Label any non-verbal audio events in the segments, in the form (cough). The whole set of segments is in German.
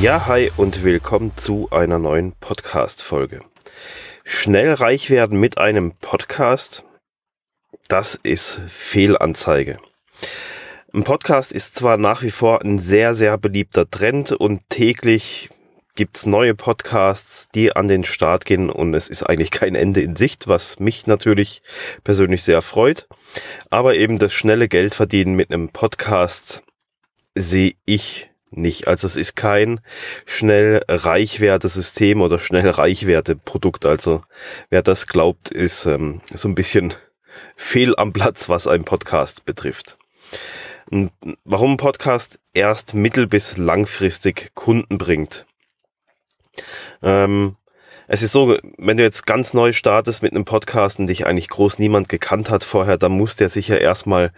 Ja, hi und willkommen zu einer neuen Podcast-Folge. Schnell reich werden mit einem Podcast, das ist Fehlanzeige. Ein Podcast ist zwar nach wie vor ein sehr, sehr beliebter Trend und täglich gibt's neue Podcasts, die an den Start gehen und es ist eigentlich kein Ende in Sicht, was mich natürlich persönlich sehr freut. Aber eben das schnelle Geldverdienen mit einem Podcast sehe ich nicht. Also es ist kein schnell Reichwerte-System oder schnell Reichwerte-Produkt. Also wer das glaubt, ist ähm, so ein bisschen (laughs) fehl am Platz, was ein Podcast betrifft. Warum ein Podcast erst mittel- bis langfristig Kunden bringt. Ähm, es ist so, wenn du jetzt ganz neu startest mit einem Podcast und dich eigentlich groß niemand gekannt hat vorher, dann muss der sich ja erstmal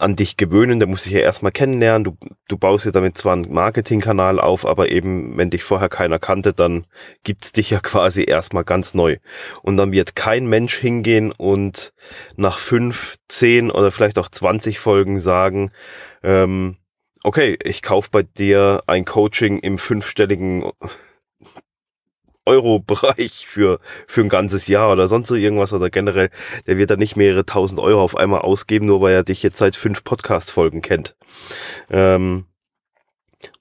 an dich gewöhnen, der muss sich ja erstmal kennenlernen. Du, du baust dir damit zwar einen Marketingkanal auf, aber eben, wenn dich vorher keiner kannte, dann gibt's dich ja (laughs) quasi erstmal ganz neu. Und dann wird kein Mensch hingehen und nach fünf, zehn oder vielleicht auch zwanzig Folgen sagen, ähm, okay, ich kauf bei dir ein Coaching im fünfstelligen Euro-Bereich für, für ein ganzes Jahr oder sonst so irgendwas oder generell, der wird da nicht mehrere tausend Euro auf einmal ausgeben, nur weil er dich jetzt seit fünf Podcast-Folgen kennt. Ähm,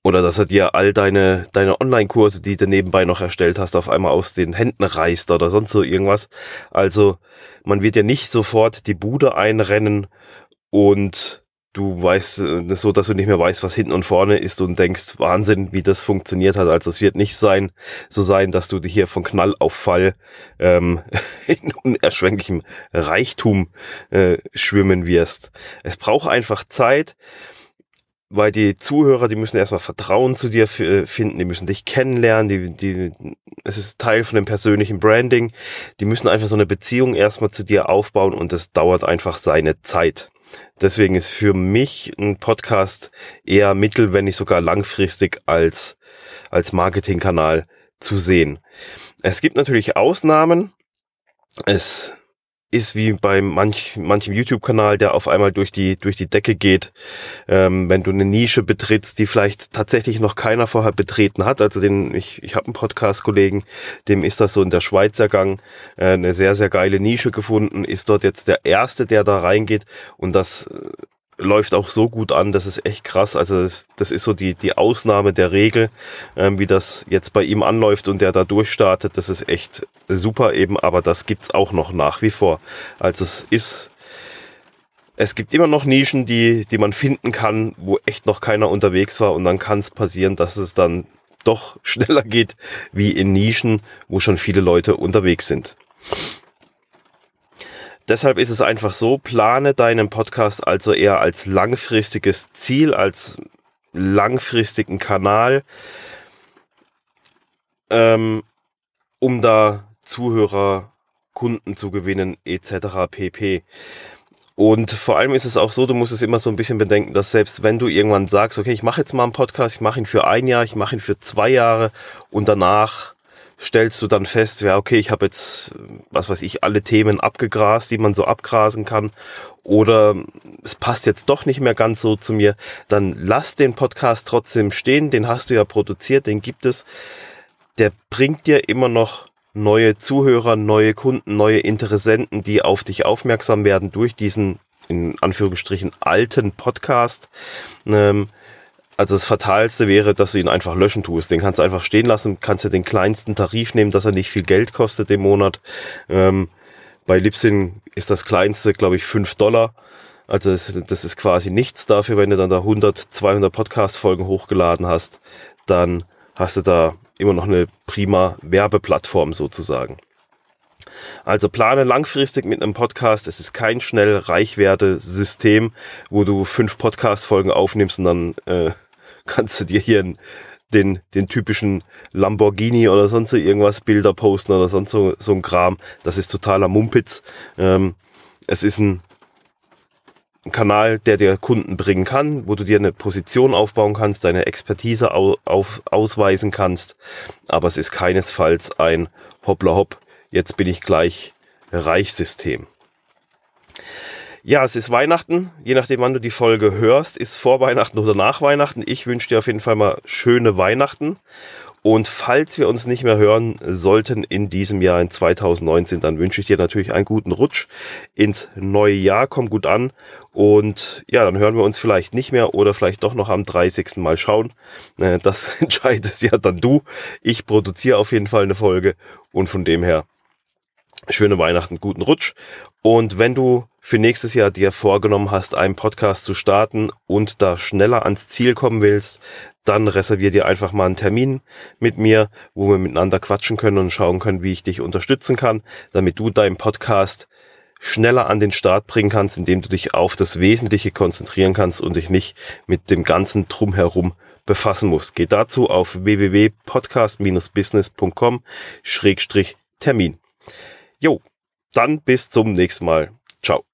oder dass er dir all deine, deine Online-Kurse, die du nebenbei noch erstellt hast, auf einmal aus den Händen reißt oder sonst so irgendwas. Also man wird ja nicht sofort die Bude einrennen und du weißt, äh, so dass du nicht mehr weißt, was hinten und vorne ist und denkst, Wahnsinn, wie das funktioniert hat. Also es wird nicht sein, so sein, dass du hier von Knall auf Fall ähm, (laughs) in unerschwänglichem Reichtum äh, schwimmen wirst. Es braucht einfach Zeit, weil die Zuhörer, die müssen erstmal Vertrauen zu dir äh, finden, die müssen dich kennenlernen, die, die, es ist Teil von dem persönlichen Branding. Die müssen einfach so eine Beziehung erstmal zu dir aufbauen und das dauert einfach seine Zeit. Deswegen ist für mich ein Podcast eher mittel, wenn nicht sogar langfristig als, als Marketingkanal zu sehen. Es gibt natürlich Ausnahmen. Es ist wie bei manch, manchem YouTube-Kanal, der auf einmal durch die, durch die Decke geht. Ähm, wenn du eine Nische betrittst, die vielleicht tatsächlich noch keiner vorher betreten hat. Also den, ich, ich habe einen Podcast-Kollegen, dem ist das so in der Schweiz ergangen, äh, eine sehr, sehr geile Nische gefunden, ist dort jetzt der Erste, der da reingeht und das äh, läuft auch so gut an, das ist echt krass. Also das, ist so die, die Ausnahme der Regel, ähm, wie das jetzt bei ihm anläuft und der da durchstartet. Das ist echt super eben, aber das gibt's auch noch nach wie vor. Also es ist, es gibt immer noch Nischen, die, die man finden kann, wo echt noch keiner unterwegs war und dann kann es passieren, dass es dann doch (laughs) schneller geht wie in Nischen, wo schon viele Leute unterwegs sind. Deshalb ist es einfach so, plane deinen Podcast also eher als langfristiges Ziel, als langfristigen Kanal, ähm, um da Zuhörer, Kunden zu gewinnen, etc. pp. Und vor allem ist es auch so, du musst es immer so ein bisschen bedenken, dass selbst wenn du irgendwann sagst, okay, ich mache jetzt mal einen Podcast, ich mache ihn für ein Jahr, ich mache ihn für zwei Jahre und danach stellst du dann fest, ja, okay, ich habe jetzt, was weiß ich, alle Themen abgegrast, die man so abgrasen kann. Oder es passt jetzt doch nicht mehr ganz so zu mir, dann lass den Podcast trotzdem stehen, den hast du ja produziert, den gibt es. Der bringt dir immer noch neue Zuhörer, neue Kunden, neue Interessenten, die auf dich aufmerksam werden durch diesen, in Anführungsstrichen, alten Podcast. Ähm, also das Fatalste wäre, dass du ihn einfach löschen tust. Den kannst du einfach stehen lassen, kannst du den kleinsten Tarif nehmen, dass er nicht viel Geld kostet im Monat. Ähm, bei Libsyn ist das kleinste, glaube ich, 5 Dollar. Also das, das, ist quasi nichts dafür, wenn du dann da 100, 200 Podcast-Folgen hochgeladen hast, dann hast du da immer noch eine prima Werbeplattform sozusagen. Also plane langfristig mit einem Podcast. Es ist kein schnell Reichwerte-System, wo du fünf Podcast-Folgen aufnimmst und dann äh, kannst du dir hier den, den typischen Lamborghini oder sonst so irgendwas Bilder posten oder sonst so, so ein Kram. Das ist totaler Mumpitz. Ähm, es ist ein Kanal, der dir Kunden bringen kann, wo du dir eine Position aufbauen kannst, deine Expertise au, auf, ausweisen kannst. Aber es ist keinesfalls ein Hoppla Hopp, jetzt bin ich gleich Reichsystem. Ja, es ist Weihnachten. Je nachdem, wann du die Folge hörst, ist vor Weihnachten oder nach Weihnachten. Ich wünsche dir auf jeden Fall mal schöne Weihnachten. Und falls wir uns nicht mehr hören sollten in diesem Jahr, in 2019, dann wünsche ich dir natürlich einen guten Rutsch ins neue Jahr. Komm gut an. Und ja, dann hören wir uns vielleicht nicht mehr oder vielleicht doch noch am 30. Mal schauen. Äh, das (laughs) entscheidest ja dann du. Ich produziere auf jeden Fall eine Folge. Und von dem her, schöne Weihnachten, guten Rutsch. Und wenn du für nächstes Jahr dir vorgenommen hast, einen Podcast zu starten und da schneller ans Ziel kommen willst, dann reservier dir einfach mal einen Termin mit mir, wo wir miteinander quatschen können und schauen können, wie ich dich unterstützen kann, damit du deinen Podcast schneller an den Start bringen kannst, indem du dich auf das Wesentliche konzentrieren kannst und dich nicht mit dem ganzen Drumherum befassen musst. Geh dazu auf www.podcast-business.com-termin. Jo, dann bis zum nächsten Mal. Ciao.